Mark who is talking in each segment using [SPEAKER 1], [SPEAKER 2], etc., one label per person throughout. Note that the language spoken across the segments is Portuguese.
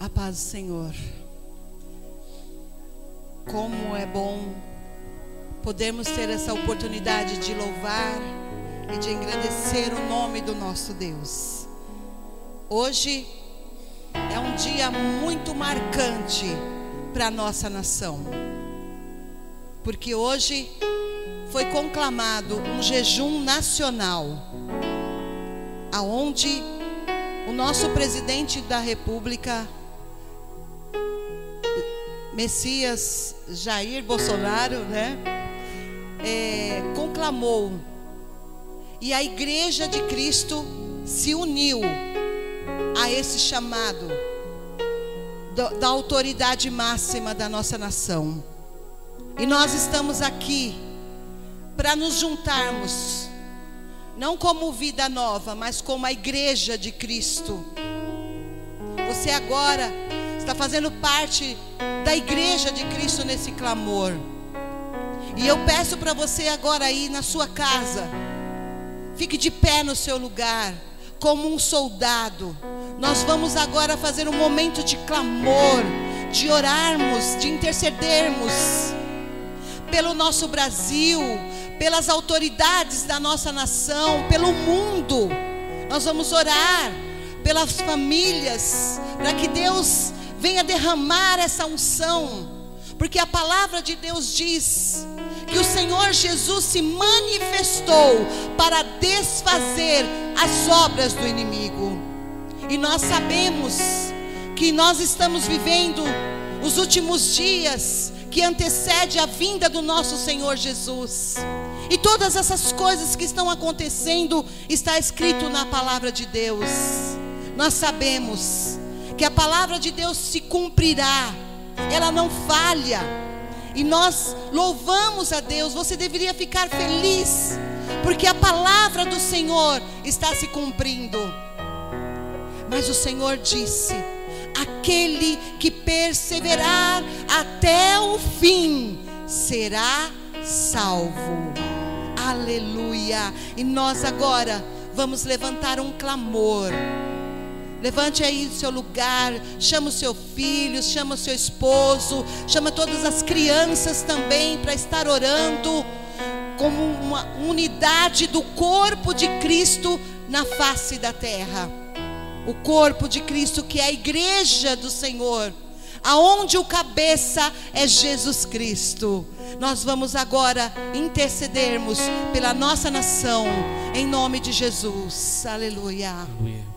[SPEAKER 1] A paz do Senhor. Como é bom podermos ter essa oportunidade de louvar e de engrandecer o nome do nosso Deus. Hoje é um dia muito marcante para a nossa nação, porque hoje foi conclamado um jejum nacional, aonde o nosso presidente da República, Messias Jair Bolsonaro, né, é, conclamou e a Igreja de Cristo se uniu a esse chamado da autoridade máxima da nossa nação. E nós estamos aqui para nos juntarmos, não como vida nova, mas como a igreja de Cristo. Você agora está fazendo parte da igreja de Cristo nesse clamor. E eu peço para você agora aí na sua casa, fique de pé no seu lugar, como um soldado. Nós vamos agora fazer um momento de clamor, de orarmos, de intercedermos pelo nosso Brasil, pelas autoridades da nossa nação, pelo mundo. Nós vamos orar pelas famílias, para que Deus venha derramar essa unção, porque a palavra de Deus diz que o Senhor Jesus se manifestou para desfazer as obras do inimigo. E nós sabemos que nós estamos vivendo os últimos dias que antecede a vinda do nosso Senhor Jesus. E todas essas coisas que estão acontecendo está escrito na palavra de Deus. Nós sabemos que a palavra de Deus se cumprirá. Ela não falha. E nós louvamos a Deus. Você deveria ficar feliz, porque a palavra do Senhor está se cumprindo. Mas o Senhor disse: aquele que perseverar até o fim será salvo. Aleluia. E nós agora vamos levantar um clamor. Levante aí o seu lugar, chama o seu filho, chama o seu esposo, chama todas as crianças também para estar orando como uma unidade do corpo de Cristo na face da terra o corpo de Cristo, que é a igreja do Senhor, aonde o cabeça é Jesus Cristo. Nós vamos agora intercedermos pela nossa nação, em nome de Jesus. Aleluia. Aleluia.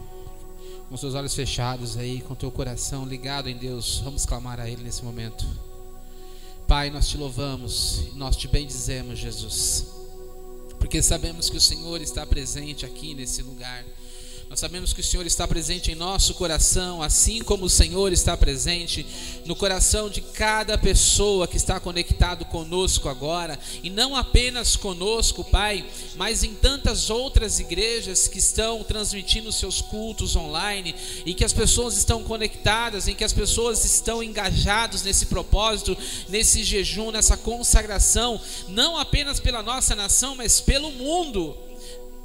[SPEAKER 2] Com seus olhos fechados aí, com teu coração ligado em Deus, vamos clamar a Ele nesse momento. Pai, nós te louvamos, nós te bendizemos, Jesus, porque sabemos que o Senhor está presente aqui nesse lugar. Nós sabemos que o Senhor está presente em nosso coração, assim como o Senhor está presente no coração de cada pessoa que está conectado conosco agora, e não apenas conosco, Pai, mas em tantas outras igrejas que estão transmitindo seus cultos online e que as pessoas estão conectadas, em que as pessoas estão engajadas nesse propósito, nesse jejum, nessa consagração, não apenas pela nossa nação, mas pelo mundo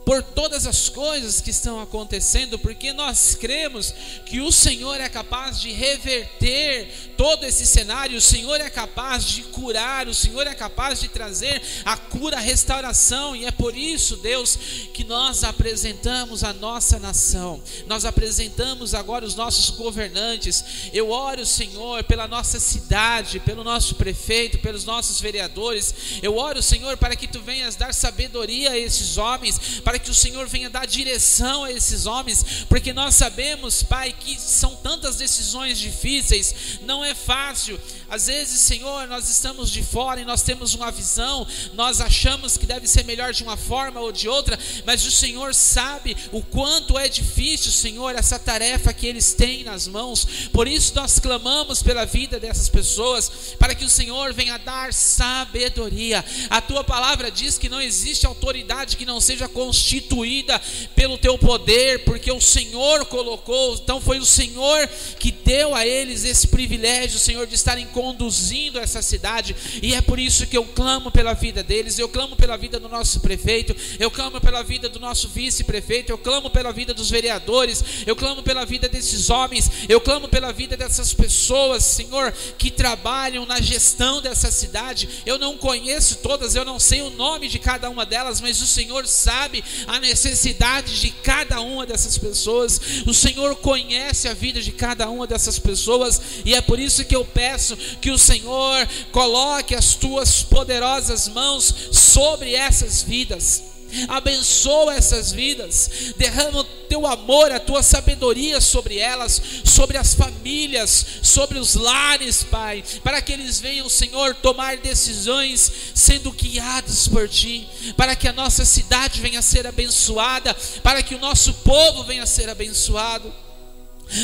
[SPEAKER 2] por todas as coisas que estão acontecendo, porque nós cremos que o Senhor é capaz de reverter todo esse cenário, o Senhor é capaz de curar, o Senhor é capaz de trazer a cura, a restauração, e é por isso, Deus, que nós apresentamos a nossa nação, nós apresentamos agora os nossos governantes. Eu oro, Senhor, pela nossa cidade, pelo nosso prefeito, pelos nossos vereadores. Eu oro, Senhor, para que tu venhas dar sabedoria a esses homens, para que o Senhor venha dar direção a esses homens, porque nós sabemos, Pai, que são tantas decisões difíceis, não é fácil. Às vezes, Senhor, nós estamos de fora e nós temos uma visão, nós achamos que deve ser melhor de uma forma ou de outra, mas o Senhor sabe o quanto é difícil, Senhor, essa tarefa que eles têm nas mãos. Por isso nós clamamos pela vida dessas pessoas, para que o Senhor venha dar sabedoria. A tua palavra diz que não existe autoridade que não seja constituída constituída pelo teu poder, porque o Senhor colocou, então foi o Senhor que deu a eles esse privilégio, Senhor, de estarem conduzindo essa cidade, e é por isso que eu clamo pela vida deles, eu clamo pela vida do nosso prefeito, eu clamo pela vida do nosso vice-prefeito, eu clamo pela vida dos vereadores, eu clamo pela vida desses homens, eu clamo pela vida dessas pessoas, Senhor, que trabalham na gestão dessa cidade. Eu não conheço todas, eu não sei o nome de cada uma delas, mas o Senhor sabe a necessidade de cada uma dessas pessoas. O Senhor conhece a vida de cada uma dessas pessoas, e é por isso que eu peço que o Senhor coloque as tuas poderosas mãos sobre essas vidas abençoa essas vidas, derrama o teu amor, a tua sabedoria sobre elas, sobre as famílias, sobre os lares, Pai, para que eles venham, Senhor, tomar decisões sendo guiados por Ti, para que a nossa cidade venha a ser abençoada, para que o nosso povo venha a ser abençoado.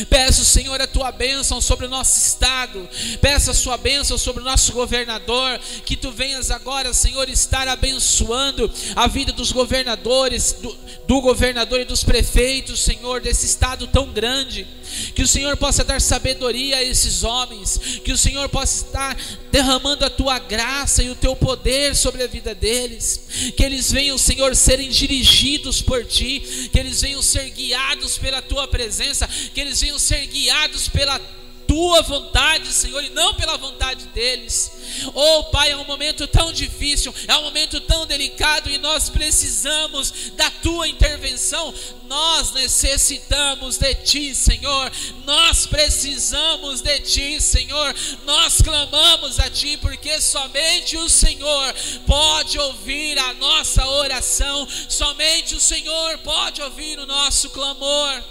[SPEAKER 2] Peço, Senhor, a tua bênção sobre o nosso estado. Peço a sua bênção sobre o nosso governador. Que tu venhas agora, Senhor, estar abençoando a vida dos governadores, do, do governador e dos prefeitos, Senhor, desse estado tão grande. Que o Senhor possa dar sabedoria a esses homens. Que o Senhor possa estar derramando a tua graça e o teu poder sobre a vida deles. Que eles venham, Senhor, serem dirigidos por ti. Que eles venham ser guiados pela tua presença. Que eles venham ser guiados pela tua vontade, Senhor, e não pela vontade deles. Oh, Pai, é um momento tão difícil, é um momento tão delicado e nós precisamos da tua intervenção. Nós necessitamos de ti, Senhor. Nós precisamos de ti, Senhor. Nós clamamos a ti porque somente o Senhor pode ouvir a nossa oração, somente o Senhor pode ouvir o nosso clamor.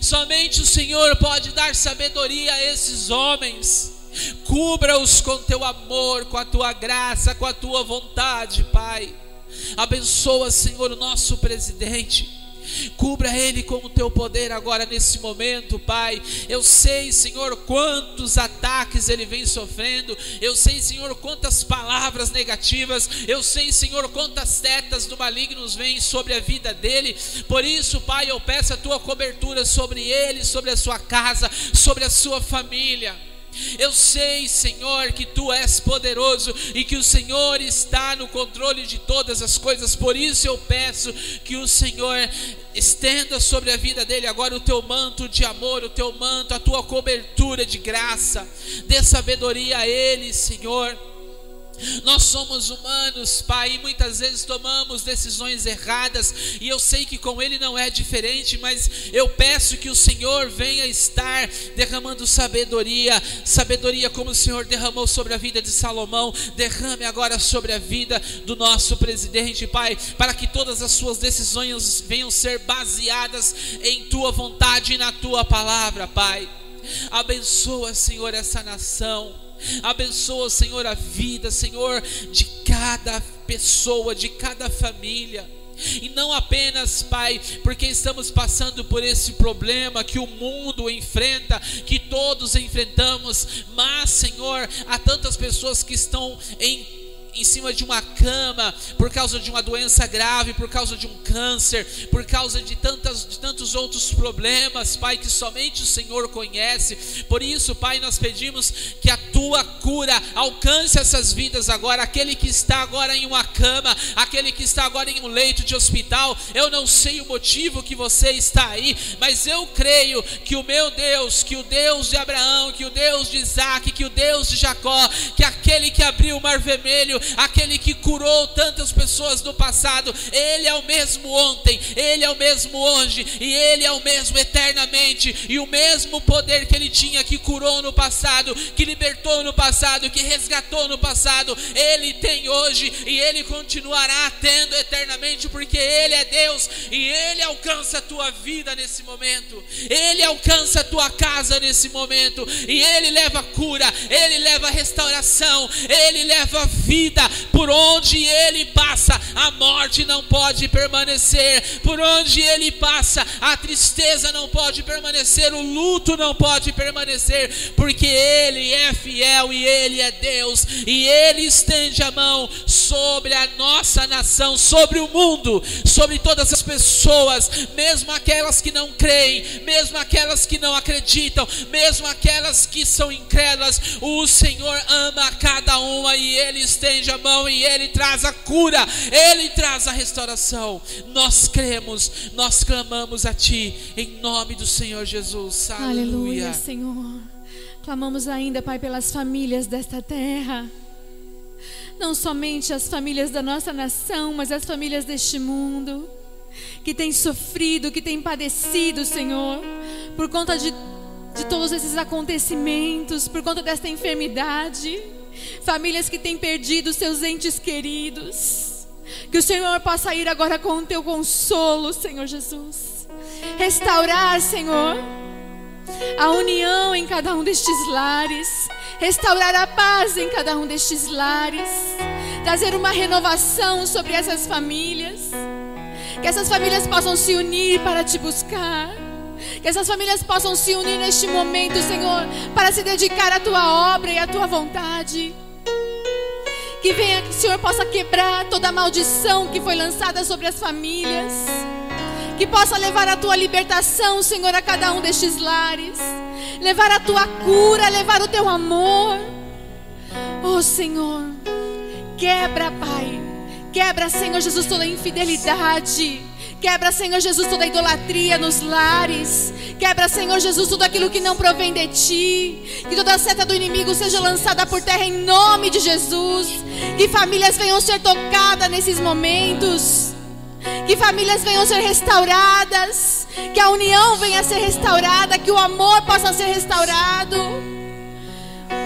[SPEAKER 2] Somente o Senhor pode dar sabedoria a esses homens. Cubra-os com teu amor, com a tua graça, com a tua vontade, Pai. Abençoa, Senhor, o nosso presidente. Cubra ele com o teu poder agora nesse momento, Pai. Eu sei, Senhor, quantos ataques ele vem sofrendo. Eu sei, Senhor, quantas palavras negativas. Eu sei, Senhor, quantas setas do maligno vêm sobre a vida dele. Por isso, Pai, eu peço a tua cobertura sobre ele, sobre a sua casa, sobre a sua família. Eu sei, Senhor, que tu és poderoso e que o Senhor está no controle de todas as coisas. Por isso eu peço que o Senhor estenda sobre a vida dele agora o teu manto de amor, o teu manto, a tua cobertura de graça. Dê sabedoria a ele, Senhor nós somos humanos, Pai, e muitas vezes tomamos decisões erradas, e eu sei que com Ele não é diferente, mas eu peço que o Senhor venha estar derramando sabedoria, sabedoria como o Senhor derramou sobre a vida de Salomão, derrame agora sobre a vida do nosso presidente, Pai, para que todas as suas decisões venham ser baseadas em Tua vontade e na Tua palavra, Pai. Abençoa, Senhor, essa nação. Abençoa, Senhor, a vida, Senhor, de cada pessoa, de cada família. E não apenas, Pai, porque estamos passando por esse problema que o mundo enfrenta, que todos enfrentamos, mas, Senhor, há tantas pessoas que estão em em cima de uma cama por causa de uma doença grave, por causa de um câncer, por causa de, tantas, de tantos outros problemas, Pai, que somente o Senhor conhece. Por isso, Pai, nós pedimos que a tua cura alcance essas vidas agora. Aquele que está agora em uma cama, aquele que está agora em um leito de hospital, eu não sei o motivo que você está aí, mas eu creio que o meu Deus, que o Deus de Abraão, que o Deus de Isaac, que o Deus de Jacó, que aquele que abriu o mar vermelho, aquele que curou tantas pessoas no passado, Ele é o mesmo ontem, Ele é o mesmo hoje, e Ele é o mesmo eternamente, e o mesmo poder que Ele tinha que curou no passado, que libertou no passado, que resgatou no passado, Ele tem hoje e Ele continuará tendo eternamente, porque Ele é Deus e Ele alcança a tua vida nesse momento, Ele alcança a tua casa nesse momento, e Ele leva cura, Ele leva restauração, ele leva vida. Por onde ele passa, a morte não pode permanecer. Por onde ele passa, a tristeza não pode permanecer, o luto não pode permanecer, porque ele é fiel e ele é Deus, e ele estende a mão sobre a nossa nação, sobre o mundo, sobre todas as pessoas, mesmo aquelas que não creem, mesmo aquelas que não acreditam, mesmo aquelas que são incrédulas, o Senhor ama cada uma e Ele estende a mão e Ele traz a cura, Ele traz a restauração. Nós cremos, nós clamamos a Ti, em nome do Senhor Jesus. Aleluia, Aleluia
[SPEAKER 3] Senhor. Clamamos ainda, Pai, pelas famílias desta terra. Não somente as famílias da nossa nação, mas as famílias deste mundo que têm sofrido, que têm padecido, Senhor, por conta de, de todos esses acontecimentos, por conta desta enfermidade. Famílias que têm perdido seus entes queridos. Que o Senhor possa ir agora com o teu consolo, Senhor Jesus. Restaurar, Senhor, a união em cada um destes lares. Restaurar a paz em cada um destes lares. Trazer uma renovação sobre essas famílias. Que essas famílias possam se unir para te buscar. Que essas famílias possam se unir neste momento, Senhor, para se dedicar à tua obra e à tua vontade. Que venha, que o Senhor possa quebrar toda a maldição que foi lançada sobre as famílias. Que possa levar a tua libertação, Senhor, a cada um destes lares. Levar a tua cura, levar o teu amor. Oh, Senhor, quebra, Pai Quebra, Senhor Jesus, toda infidelidade. Quebra, Senhor Jesus, toda idolatria nos lares. Quebra, Senhor Jesus, tudo aquilo que não provém de ti. Que toda seta do inimigo seja lançada por terra em nome de Jesus. Que famílias venham ser tocadas nesses momentos. Que famílias venham ser restauradas. Que a união venha a ser restaurada. Que o amor possa ser restaurado.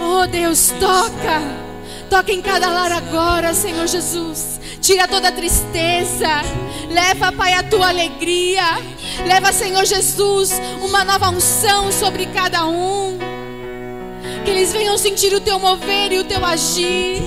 [SPEAKER 3] Oh Deus, toca. Toca em cada lar agora, Senhor Jesus. Tira toda tristeza. Leva, Pai, a tua alegria. Leva, Senhor Jesus, uma nova unção sobre cada um. Que eles venham sentir o teu mover e o teu agir.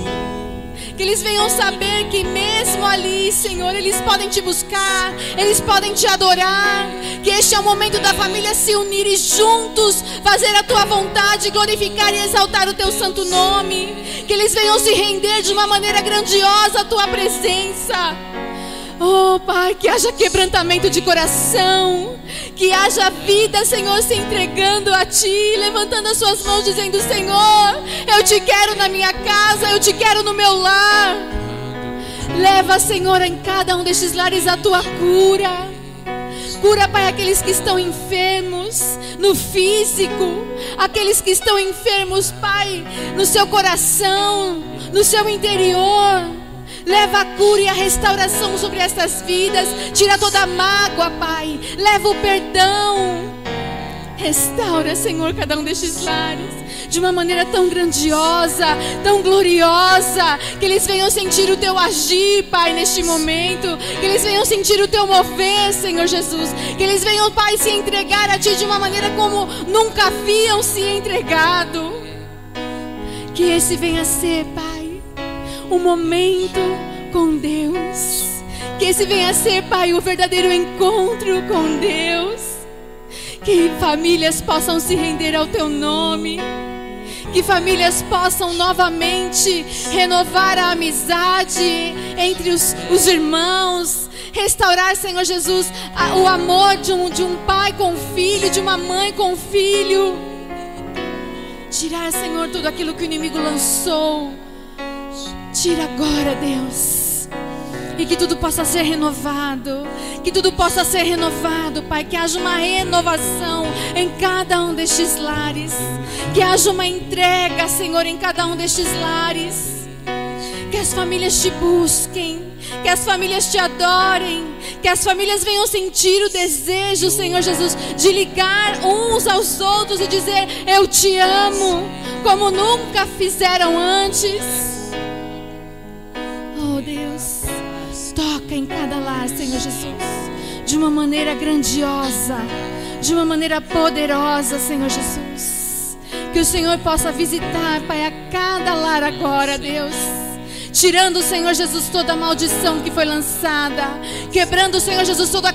[SPEAKER 3] Que eles venham saber que mesmo ali, Senhor, eles podem te buscar, eles podem te adorar. Que este é o momento da família se unir e juntos fazer a tua vontade, glorificar e exaltar o teu santo nome que eles venham se render de uma maneira grandiosa à tua presença. Oh, Pai, que haja quebrantamento de coração, que haja vida, Senhor, se entregando a Ti, levantando as suas mãos, dizendo: Senhor, eu te quero na minha casa, eu te quero no meu lar. Leva, Senhor, em cada um destes lares a tua cura. Cura, Pai, aqueles que estão enfermos no físico, aqueles que estão enfermos, Pai, no seu coração, no seu interior. Leva a cura e a restauração sobre estas vidas. Tira toda a mágoa, Pai. Leva o perdão. Restaura, Senhor, cada um destes lares de uma maneira tão grandiosa, tão gloriosa, que eles venham sentir o teu agir, Pai, neste momento, que eles venham sentir o teu mover, Senhor Jesus, que eles venham, Pai, se entregar a Ti de uma maneira como nunca haviam se entregado. Que esse venha ser, Pai, um momento com Deus. Que esse venha a ser, Pai, o verdadeiro encontro com Deus. Que famílias possam se render ao Teu nome que famílias possam novamente renovar a amizade entre os, os irmãos, restaurar, Senhor Jesus, a, o amor de um, de um pai com filho, de uma mãe com filho. Tirar, Senhor, tudo aquilo que o inimigo lançou. Tira agora, Deus. E que tudo possa ser renovado, que tudo possa ser renovado, Pai, que haja uma renovação em cada um destes lares, que haja uma entrega, Senhor, em cada um destes lares, que as famílias te busquem, que as famílias te adorem, que as famílias venham sentir o desejo, Senhor Jesus, de ligar uns aos outros e dizer: Eu te amo, como nunca fizeram antes. Oh Deus. Toca em cada lar, Senhor Jesus, de uma maneira grandiosa, de uma maneira poderosa, Senhor Jesus. Que o Senhor possa visitar, Pai, a cada lar agora, Deus. Tirando, Senhor Jesus, toda a maldição que foi lançada. Quebrando, Senhor Jesus, todas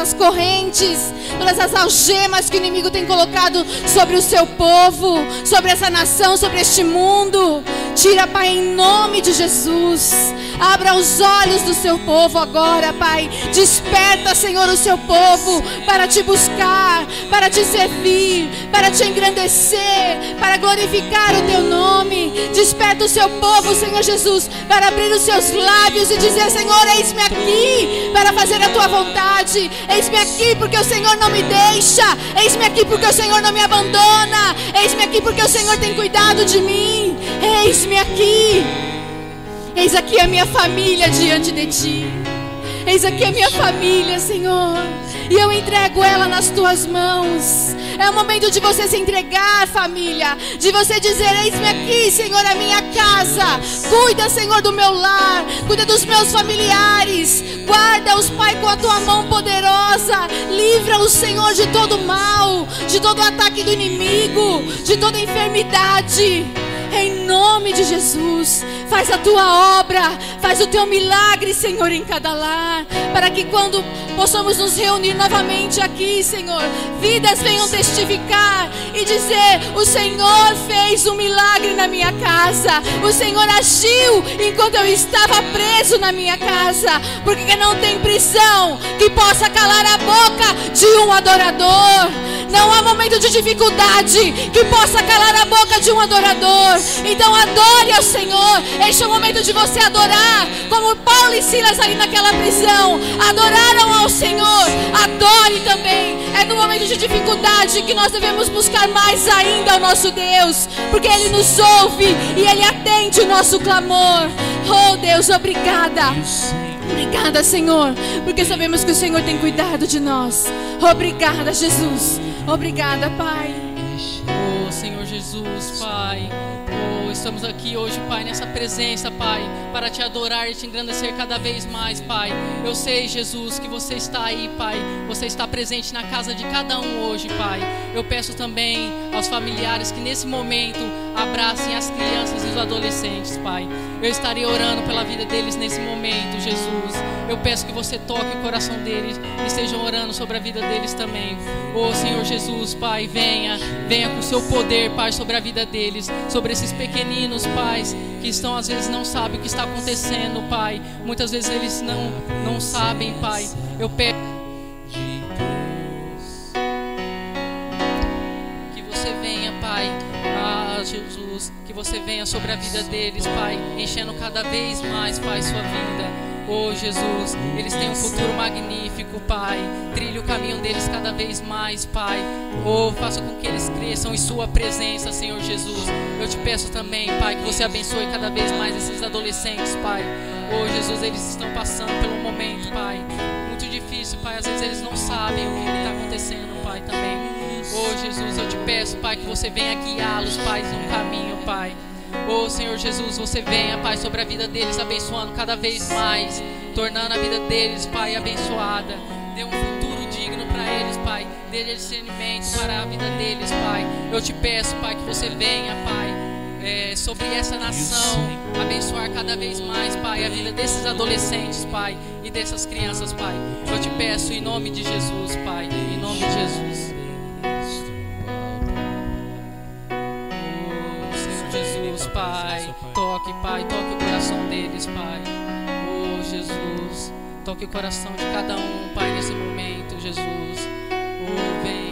[SPEAKER 3] as correntes, todas as algemas que o inimigo tem colocado sobre o seu povo, sobre essa nação, sobre este mundo. Tira, Pai, em nome de Jesus. Abra os olhos do seu povo agora, Pai. Desperta, Senhor, o seu povo para te buscar, para te servir, para te engrandecer, para glorificar o teu nome. Desperta o seu povo, Senhor Jesus, para abrir os seus lábios e dizer: Senhor, eis-me aqui para fazer a tua vontade. Eis-me aqui porque o Senhor não me deixa. Eis-me aqui porque o Senhor não me abandona. Eis-me aqui porque o Senhor tem cuidado de mim. Eis-me aqui. Eis aqui a minha família diante de ti. Eis aqui a minha família, Senhor. E eu entrego ela nas tuas mãos. É o momento de você se entregar, família. De você dizer: Eis-me aqui, Senhor, a minha casa. Cuida, Senhor, do meu lar. Cuida dos meus familiares. Guarda-os, Pai, com a tua mão poderosa. Livra-os, Senhor, de todo mal, de todo ataque do inimigo, de toda enfermidade. Em nome de Jesus, faz a tua obra, faz o teu milagre, Senhor, em cada lar, para que quando possamos nos reunir novamente aqui, Senhor, vidas venham testificar e dizer: O Senhor fez um milagre na minha casa, o Senhor agiu enquanto eu estava preso na minha casa, porque não tem prisão que possa calar a boca de um adorador. Não há momento de dificuldade que possa calar a boca de um adorador. Então adore ao Senhor. Este é o momento de você adorar, como Paulo e Silas ali naquela prisão adoraram ao Senhor. Adore também. É no momento de dificuldade que nós devemos buscar mais ainda o nosso Deus, porque Ele nos ouve e Ele atende o nosso clamor. Oh Deus, obrigada. Obrigada, Senhor, porque sabemos que o Senhor tem cuidado de nós. Obrigada, Jesus. Obrigada, Pai.
[SPEAKER 4] Senhor Jesus, Pai. Oh, estamos aqui hoje, Pai, nessa presença, Pai, para te adorar e te engrandecer cada vez mais, Pai. Eu sei, Jesus, que você está aí, Pai. Você está presente na casa de cada um hoje, Pai. Eu peço também aos familiares que nesse momento abracem as crianças e os adolescentes, Pai. Eu estarei orando pela vida deles nesse momento, Jesus. Eu peço que você toque o coração deles e estejam orando sobre a vida deles também. Oh, Senhor Jesus, Pai, venha, venha com o seu poder, Pai, sobre a vida deles, sobre esses pequeninos, pais, que estão às vezes não sabem o que está acontecendo, Pai. Muitas vezes eles não não sabem, Pai. Eu peço Jesus, que você venha sobre a vida deles, Pai, enchendo cada vez mais, Pai, sua vida. Oh Jesus, eles têm um futuro magnífico, Pai. Trilhe o caminho deles cada vez mais, Pai. Oh, faça com que eles cresçam em Sua presença, Senhor Jesus. Eu te peço também, Pai, que você abençoe cada vez mais esses adolescentes, Pai. Oh Jesus, eles estão passando pelo momento, Pai. Muito difícil, Pai. Às vezes eles não sabem o que está acontecendo, Pai, também. Oh Jesus, eu te peço, Pai, que você venha guiá-los, Pai, no caminho, Pai. Oh Senhor Jesus, você venha, Pai, sobre a vida deles, abençoando cada vez mais, tornando a vida deles, Pai, abençoada. Dê um futuro digno para eles, Pai. Dê discernimento para a vida deles, Pai. Eu te peço, Pai, que você venha, Pai. É, sobre essa nação, abençoar cada vez mais, Pai, a vida desses adolescentes, Pai, e dessas crianças, Pai. Eu te peço em nome de Jesus, Pai, em nome de Jesus. Jesus, Pai. Toque, Pai, toque o coração deles, Pai. Oh, Jesus. Toque o coração de cada um, Pai, nesse momento, Jesus. Oh, venha,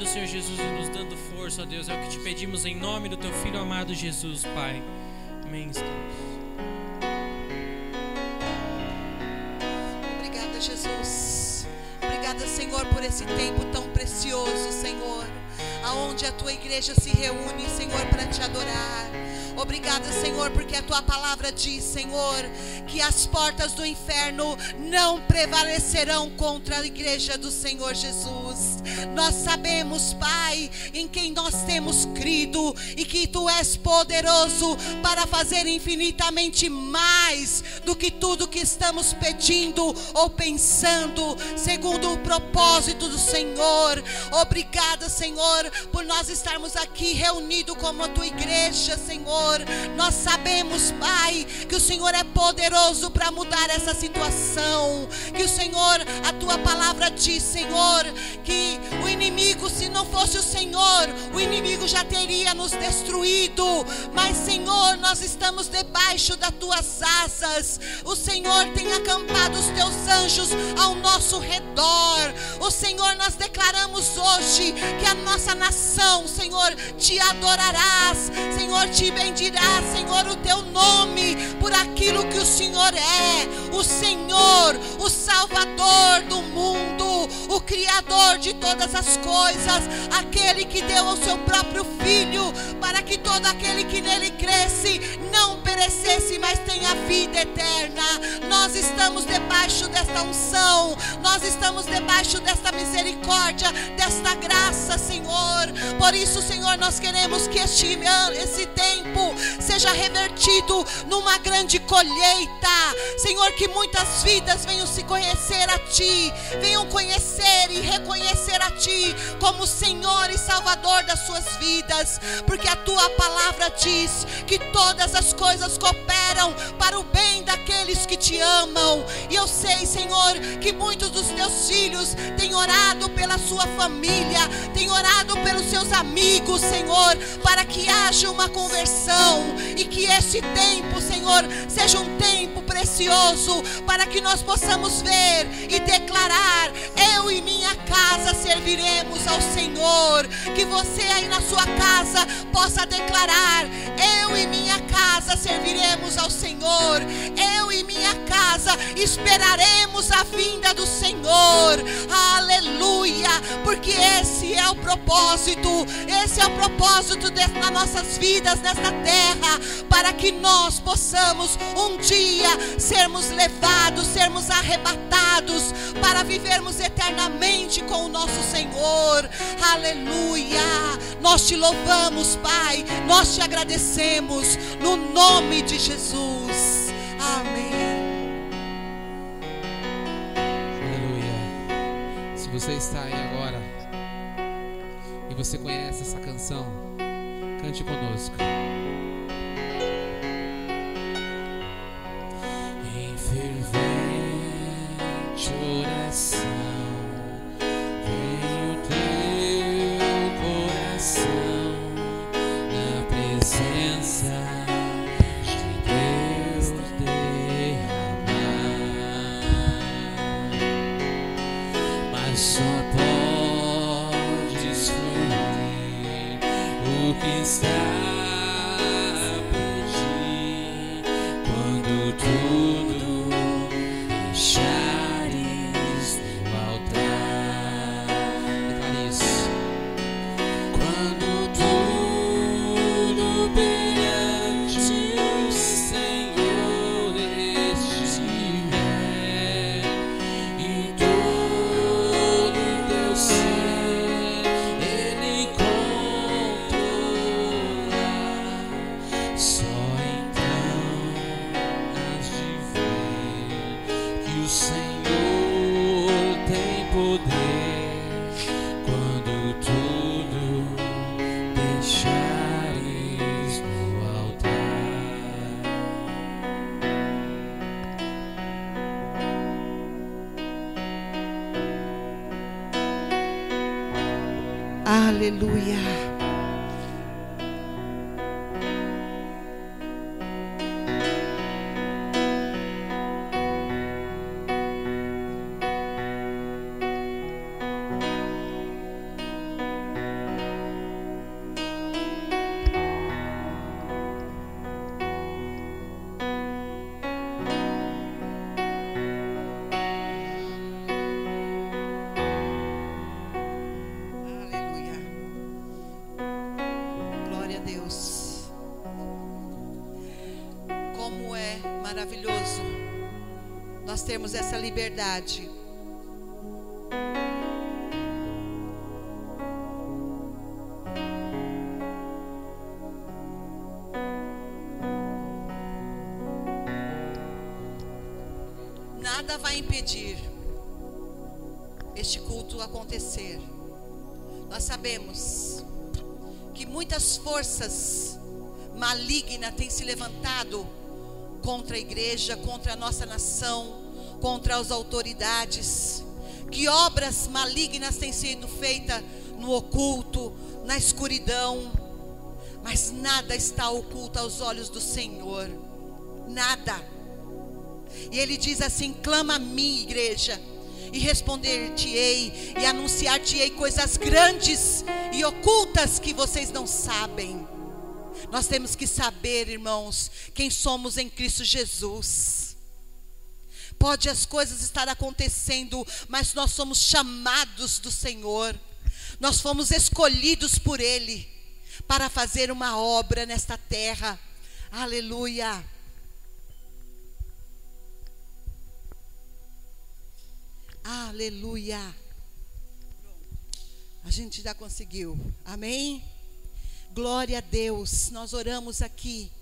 [SPEAKER 5] direcionando, Senhor Jesus, e nos dando força, ó Deus. É o que te pedimos em nome do teu filho amado Jesus, Pai. Amém. Deus.
[SPEAKER 1] Obrigada, Jesus. Obrigada, Senhor, por esse tempo tão precioso, Senhor. Aonde a tua igreja se reúne, Senhor, para te adorar. Obrigada, Senhor, porque a tua palavra diz, Senhor, que as portas do inferno não prevalecerão contra a igreja do Senhor Jesus. Nós sabemos, Pai, em quem nós temos crido e que tu és poderoso para fazer infinitamente mais do que tudo que estamos pedindo ou pensando, segundo o propósito do Senhor. Obrigada, Senhor, por nós estarmos aqui reunidos como a tua igreja, Senhor. Nós sabemos, Pai, que o Senhor é poderoso para mudar essa situação. Que o Senhor, a tua palavra diz, Senhor, que o inimigo, se não fosse o Senhor, o inimigo já teria nos destruído. Mas, Senhor, nós estamos debaixo das tuas asas. O Senhor tem acampado os teus anjos ao nosso redor. O Senhor, nós declaramos hoje que a nossa nação, Senhor, te adorarás, Senhor, te bendirás, Senhor, o teu nome por aquilo que o Senhor é, o Senhor, o Salvador do mundo, o Criador de todas as coisas, aquele que deu o seu próprio Filho para que todo aquele que nele cresce não perecesse, mas tenha vida eterna. Nós estamos debaixo desta unção, nós estamos debaixo desta misericórdia, desta graça, Senhor. Por isso, Senhor, nós queremos que este esse tempo seja revertido numa grande colheita. Senhor, que muitas vidas venham se conhecer a Ti, venham conhecer e reconhecer a Ti como Senhor e Salvador das suas vidas, porque a Tua palavra diz que todas as coisas cooperam para o bem daqueles que te amam. E eu sei, Senhor, que muitos dos teus filhos têm orado pela sua família, têm orado pelos seus amigos, Senhor, para que haja uma conversão e que esse tempo, Senhor, seja um tempo precioso para que nós possamos ver e declarar: eu e minha casa serviremos ao Senhor. Que você aí na sua casa possa declarar: eu e minha casa serviremos ao Senhor. Eu e minha casa esperaremos a vinda do Senhor. Aleluia! Porque esse é o propósito, esse é o propósito de, nas nossas vidas nesta terra, para que nós possamos um dia sermos levados, sermos arrebatados para vivermos eternamente com o nosso Senhor. Aleluia! Nós te louvamos, Pai. Nós te agradecemos no nome de Jesus. Amém.
[SPEAKER 2] Aleluia. Se você está aí agora e você conhece essa canção, cante conosco. Em fervente oração o
[SPEAKER 1] nós termos essa liberdade. Nada vai impedir este culto acontecer. Nós sabemos que muitas forças malignas têm se levantado contra a igreja, contra a nossa nação, contra as autoridades. Que obras malignas têm sido feitas no oculto, na escuridão. Mas nada está oculto aos olhos do Senhor. Nada. E ele diz assim: clama a mim, igreja, e responder-te-ei, e anunciar-te-ei coisas grandes e ocultas que vocês não sabem. Nós temos que saber, irmãos, quem somos em Cristo Jesus. Pode as coisas estar acontecendo, mas nós somos chamados do Senhor. Nós fomos escolhidos por Ele para fazer uma obra nesta terra. Aleluia. Aleluia. A gente já conseguiu. Amém? Glória a Deus. Nós oramos aqui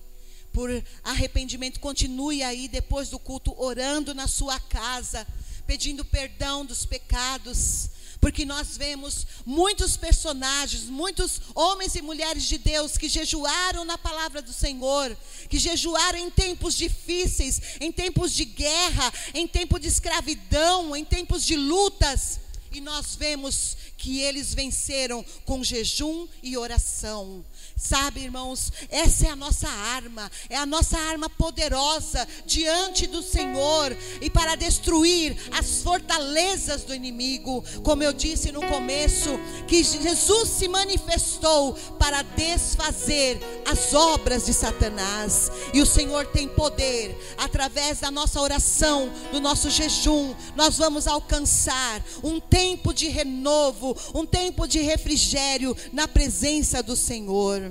[SPEAKER 1] por arrependimento. Continue aí depois do culto orando na sua casa, pedindo perdão dos pecados. Porque nós vemos muitos personagens, muitos homens e mulheres de Deus que jejuaram na palavra do Senhor, que jejuaram em tempos difíceis, em tempos de guerra, em tempos de escravidão, em tempos de lutas. E nós vemos que eles venceram com jejum e oração. Sabe, irmãos, essa é a nossa arma, é a nossa arma poderosa diante do Senhor e para destruir as fortalezas do inimigo. Como eu disse no começo, que Jesus se manifestou para desfazer as obras de Satanás. E o Senhor tem poder, através da nossa oração, do nosso jejum, nós vamos alcançar um tempo de renovo, um tempo de refrigério na presença do Senhor.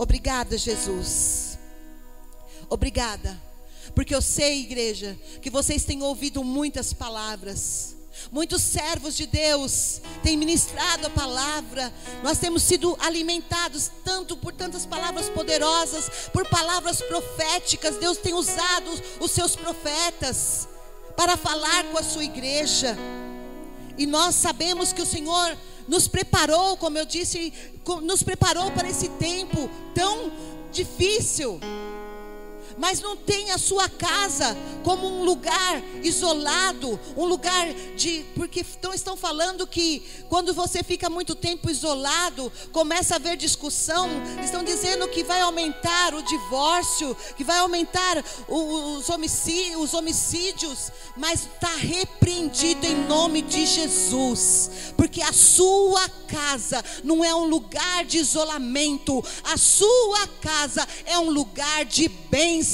[SPEAKER 1] Obrigada, Jesus. Obrigada. Porque eu sei, igreja, que vocês têm ouvido muitas palavras. Muitos servos de Deus têm ministrado a palavra. Nós temos sido alimentados tanto por tantas palavras poderosas, por palavras proféticas. Deus tem usado os seus profetas para falar com a sua igreja. E nós sabemos que o Senhor nos preparou, como eu disse, nos preparou para esse tempo tão difícil. Mas não tem a sua casa como um lugar isolado, um lugar de. Porque estão, estão falando que quando você fica muito tempo isolado, começa a haver discussão. Estão dizendo que vai aumentar o divórcio, que vai aumentar os homicídios, os homicídios mas está repreendido em nome de Jesus, porque a sua casa não é um lugar de isolamento, a sua casa é um lugar de bênção.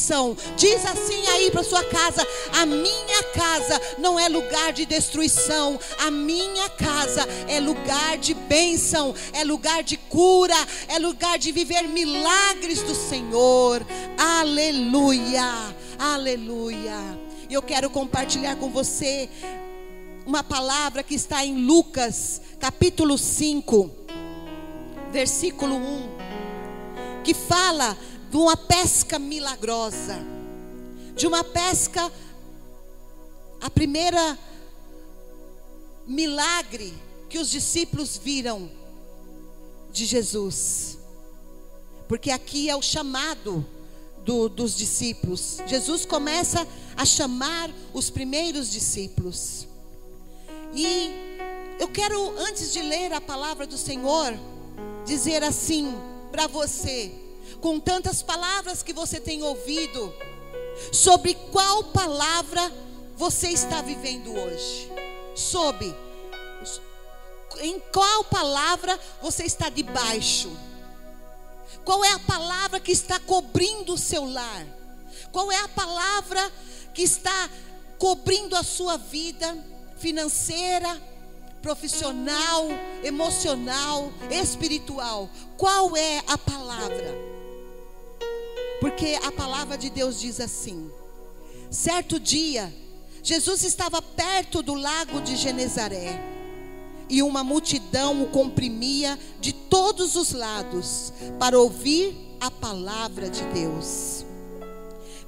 [SPEAKER 1] Diz assim aí para sua casa: a minha casa não é lugar de destruição, a minha casa é lugar de bênção, é lugar de cura, é lugar de viver milagres do Senhor. Aleluia, aleluia. E eu quero compartilhar com você uma palavra que está em Lucas, capítulo 5, versículo 1, que fala de uma pesca milagrosa, de uma pesca a primeira milagre que os discípulos viram de Jesus. Porque aqui é o chamado do, dos discípulos. Jesus começa a chamar os primeiros discípulos. E eu quero, antes de ler a palavra do Senhor, dizer assim para você, com tantas palavras que você tem ouvido, sobre qual palavra você está vivendo hoje? Sob em qual palavra você está debaixo? Qual é a palavra que está cobrindo o seu lar? Qual é a palavra que está cobrindo a sua vida financeira, profissional, emocional, espiritual? Qual é a palavra? Porque a palavra de Deus diz assim: certo dia, Jesus estava perto do lago de Genezaré e uma multidão o comprimia de todos os lados para ouvir a palavra de Deus.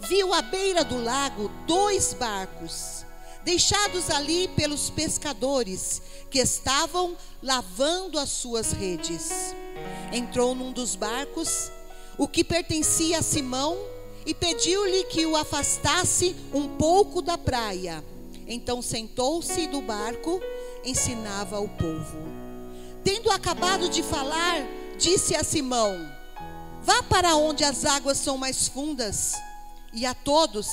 [SPEAKER 1] Viu à beira do lago dois barcos, deixados ali pelos pescadores que estavam lavando as suas redes. Entrou num dos barcos, o que pertencia a Simão e pediu-lhe que o afastasse um pouco da praia. Então sentou-se do barco, ensinava ao povo. Tendo acabado de falar, disse a Simão: Vá para onde as águas são mais fundas, e a todos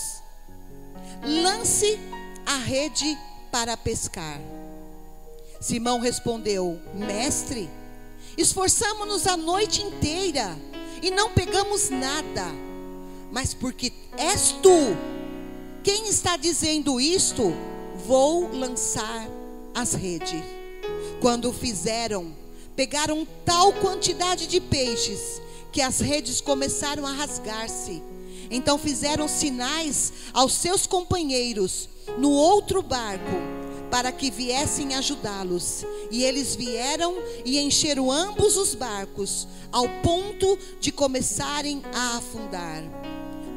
[SPEAKER 1] lance a rede para pescar. Simão respondeu: Mestre, esforçamo-nos a noite inteira e não pegamos nada mas porque és tu quem está dizendo isto, vou lançar as redes. Quando fizeram, pegaram tal quantidade de peixes que as redes começaram a rasgar-se. Então fizeram sinais aos seus companheiros no outro barco para que viessem ajudá-los. E eles vieram e encheram ambos os barcos, ao ponto de começarem a afundar.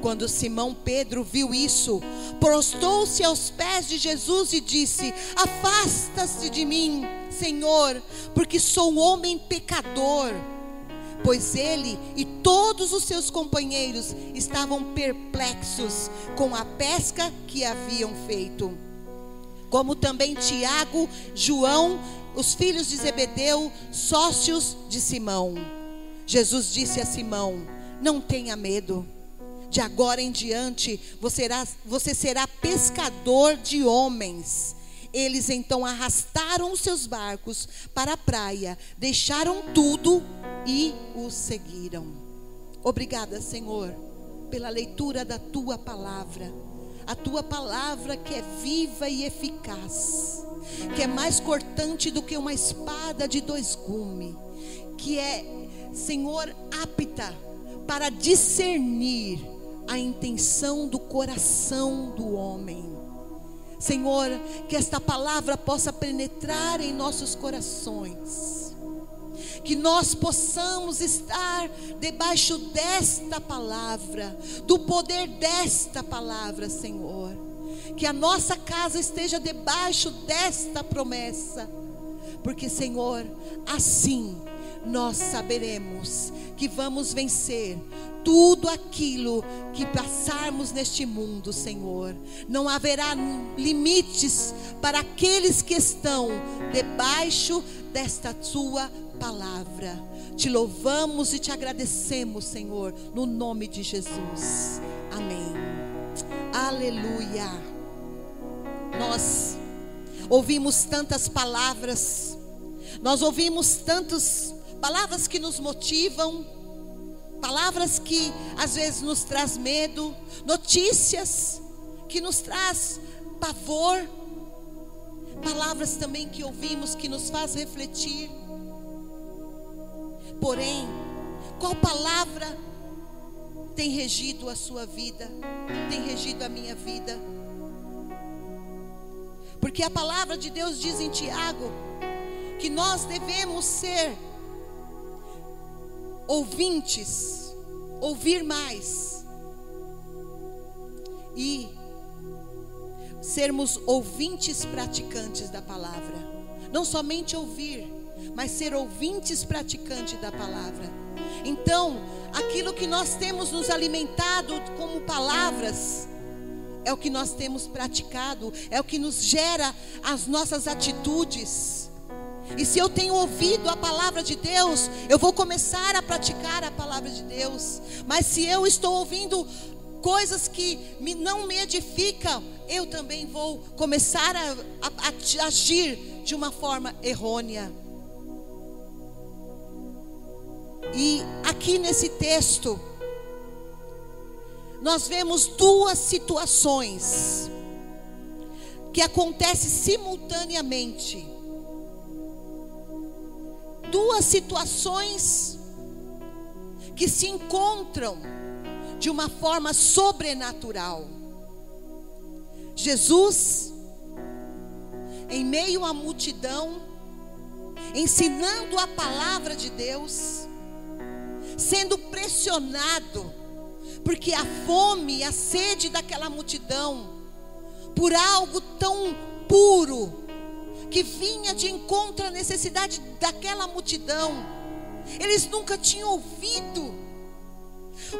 [SPEAKER 1] Quando Simão Pedro viu isso, prostou-se aos pés de Jesus e disse: Afasta-se de mim, Senhor, porque sou um homem pecador. Pois ele e todos os seus companheiros estavam perplexos com a pesca que haviam feito. Como também Tiago, João, os filhos de Zebedeu, sócios de Simão. Jesus disse a Simão: Não tenha medo de agora em diante, você será, você será pescador de homens. Eles então arrastaram os seus barcos para a praia, deixaram tudo e os seguiram. Obrigada, Senhor, pela leitura da tua palavra. A tua palavra que é viva e eficaz, que é mais cortante do que uma espada de dois gumes, que é, Senhor, apta para discernir a intenção do coração do homem. Senhor, que esta palavra possa penetrar em nossos corações. Que nós possamos estar debaixo desta palavra, do poder desta palavra, Senhor. Que a nossa casa esteja debaixo desta promessa. Porque, Senhor, assim nós saberemos que vamos vencer tudo aquilo que passarmos neste mundo, Senhor. Não haverá limites para aqueles que estão debaixo desta tua palavra. Te louvamos e te agradecemos, Senhor, no nome de Jesus. Amém. Aleluia. Nós ouvimos tantas palavras, nós ouvimos tantas palavras que nos motivam Palavras que às vezes nos traz medo, notícias que nos traz pavor, palavras também que ouvimos que nos faz refletir. Porém, qual palavra tem regido a sua vida? Tem regido a minha vida? Porque a palavra de Deus diz em Tiago que nós devemos ser ouvintes, ouvir mais. E sermos ouvintes praticantes da palavra. Não somente ouvir, mas ser ouvintes praticantes da palavra. Então, aquilo que nós temos nos alimentado como palavras, é o que nós temos praticado, é o que nos gera as nossas atitudes. E se eu tenho ouvido a palavra de Deus, eu vou começar a praticar a palavra de Deus. Mas se eu estou ouvindo coisas que me, não me edificam, eu também vou começar a, a, a agir de uma forma errônea. E aqui nesse texto, nós vemos duas situações que acontecem simultaneamente. Duas situações que se encontram de uma forma sobrenatural. Jesus, em meio à multidão, ensinando a palavra de Deus, sendo pressionado porque a fome, a sede daquela multidão, por algo tão puro, que vinha de encontro à necessidade daquela multidão, eles nunca tinham ouvido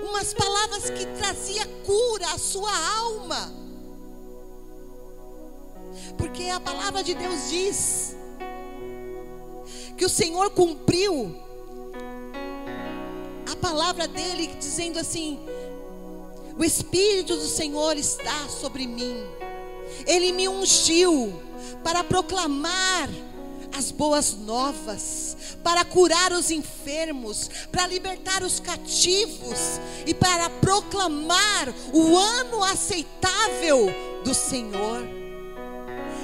[SPEAKER 1] umas palavras que trazia cura à sua alma. Porque a palavra de Deus diz que o Senhor cumpriu a palavra dele dizendo assim: o Espírito do Senhor está sobre mim. Ele me ungiu para proclamar as boas novas, para curar os enfermos, para libertar os cativos e para proclamar o ano aceitável do Senhor.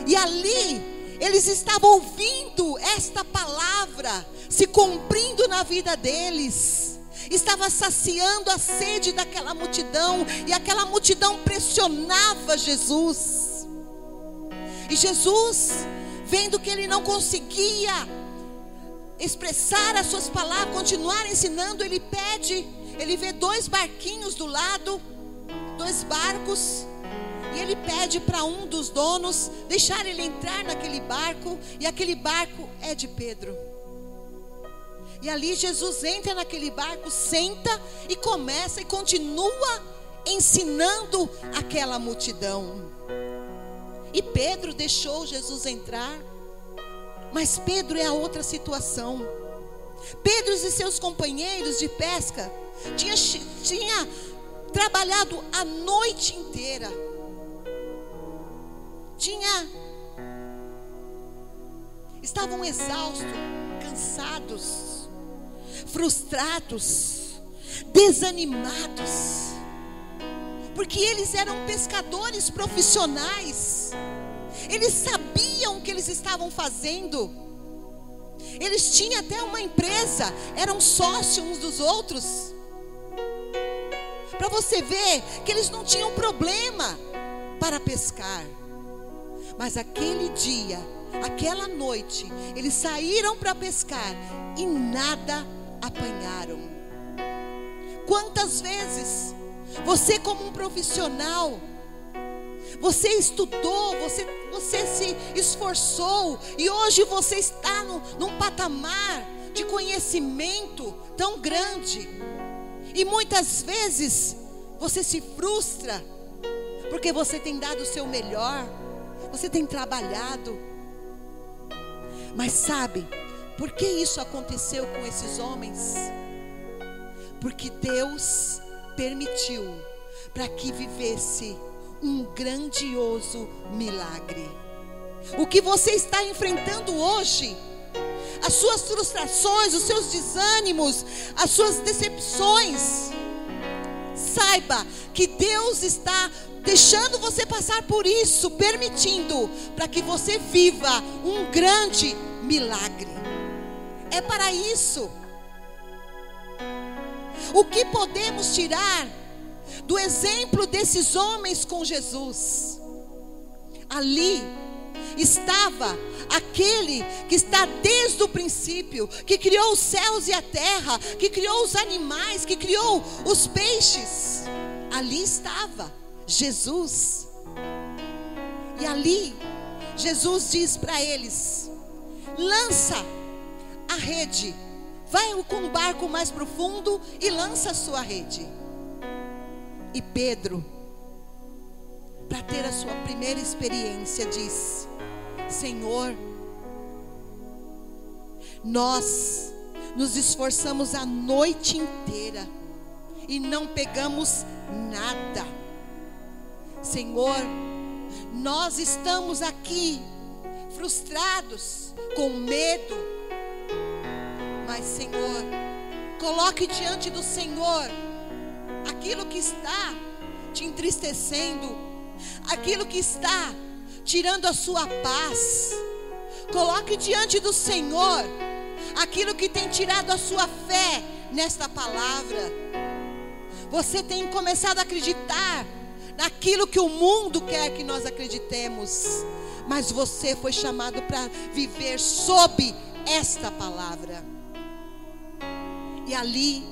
[SPEAKER 1] E ali eles estavam ouvindo esta palavra se cumprindo na vida deles estava saciando a sede daquela multidão, e aquela multidão pressionava Jesus. E Jesus, vendo que ele não conseguia expressar as suas palavras, continuar ensinando, ele pede, ele vê dois barquinhos do lado, dois barcos, e ele pede para um dos donos deixar ele entrar naquele barco, e aquele barco é de Pedro. E ali Jesus entra naquele barco, senta e começa e continua ensinando aquela multidão. E Pedro deixou Jesus entrar, mas Pedro é a outra situação. Pedro e seus companheiros de pesca tinha, tinha trabalhado a noite inteira. Tinha estavam exaustos, cansados frustrados, desanimados, porque eles eram pescadores profissionais, eles sabiam o que eles estavam fazendo, eles tinham até uma empresa, eram sócios uns dos outros. Para você ver que eles não tinham problema para pescar. Mas aquele dia, aquela noite, eles saíram para pescar e nada apanharam. Quantas vezes você, como um profissional, você estudou, você, você se esforçou e hoje você está no, num patamar de conhecimento tão grande. E muitas vezes você se frustra porque você tem dado o seu melhor, você tem trabalhado. Mas sabe, por que isso aconteceu com esses homens? Porque Deus permitiu para que vivesse um grandioso milagre. O que você está enfrentando hoje, as suas frustrações, os seus desânimos, as suas decepções, saiba que Deus está deixando você passar por isso, permitindo para que você viva um grande milagre é para isso. O que podemos tirar do exemplo desses homens com Jesus? Ali estava aquele que está desde o princípio, que criou os céus e a terra, que criou os animais, que criou os peixes. Ali estava Jesus. E ali, Jesus diz para eles: lança a rede, vai com o barco mais profundo e lança a sua rede. E Pedro, para ter a sua primeira experiência, diz: Senhor, nós nos esforçamos a noite inteira e não pegamos nada. Senhor, nós estamos aqui frustrados, com medo. Mas, Senhor, coloque diante do Senhor aquilo que está te entristecendo, aquilo que está tirando a sua paz. Coloque diante do Senhor aquilo que tem tirado a sua fé nesta palavra. Você tem começado a acreditar naquilo que o mundo quer que nós acreditemos, mas você foi chamado para viver sob esta palavra. E ali,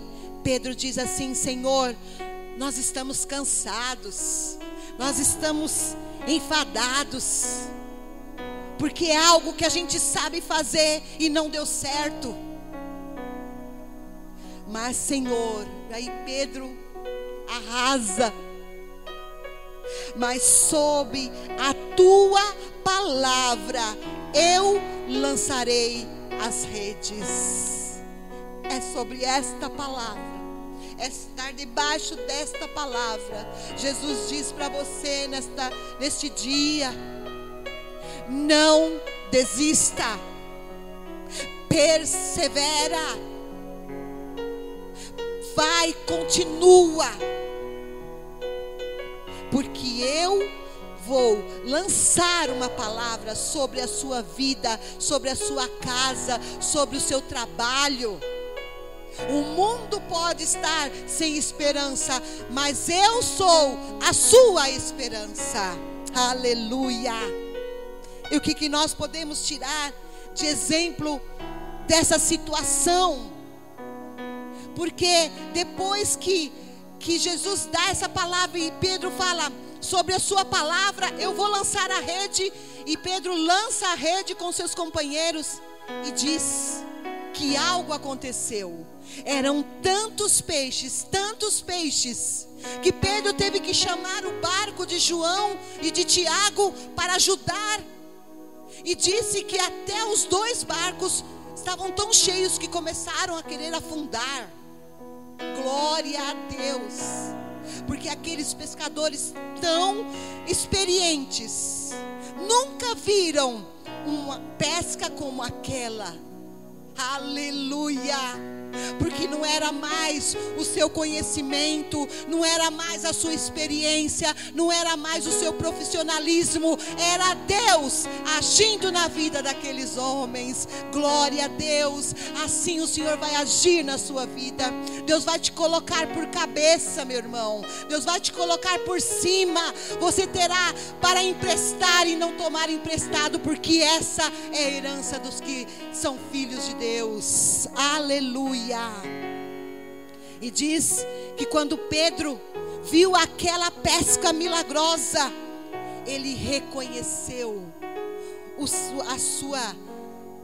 [SPEAKER 1] Pedro diz assim: Senhor, nós estamos cansados, nós estamos enfadados, porque é algo que a gente sabe fazer e não deu certo. Mas, Senhor, aí Pedro arrasa mas sob a tua palavra eu lançarei as redes. É sobre esta palavra. É estar debaixo desta palavra. Jesus diz para você nesta, neste dia: não desista, persevera, vai, continua porque eu vou lançar uma palavra sobre a sua vida, sobre a sua casa, sobre o seu trabalho. O mundo pode estar sem esperança, mas eu sou a sua esperança. Aleluia. E o que, que nós podemos tirar de exemplo dessa situação? Porque depois que que Jesus dá essa palavra e Pedro fala sobre a sua palavra, eu vou lançar a rede. E Pedro lança a rede com seus companheiros e diz que algo aconteceu. Eram tantos peixes, tantos peixes, que Pedro teve que chamar o barco de João e de Tiago para ajudar. E disse que até os dois barcos estavam tão cheios que começaram a querer afundar. Glória a Deus. Porque aqueles pescadores tão experientes nunca viram uma pesca como aquela. Aleluia porque não era mais o seu conhecimento, não era mais a sua experiência, não era mais o seu profissionalismo, era Deus agindo na vida daqueles homens. Glória a Deus, assim o Senhor vai agir na sua vida. Deus vai te colocar por cabeça, meu irmão. Deus vai te colocar por cima. Você terá para emprestar e não tomar emprestado, porque essa é a herança dos que são filhos de Deus. Aleluia. E diz que quando Pedro viu aquela pesca milagrosa, ele reconheceu a sua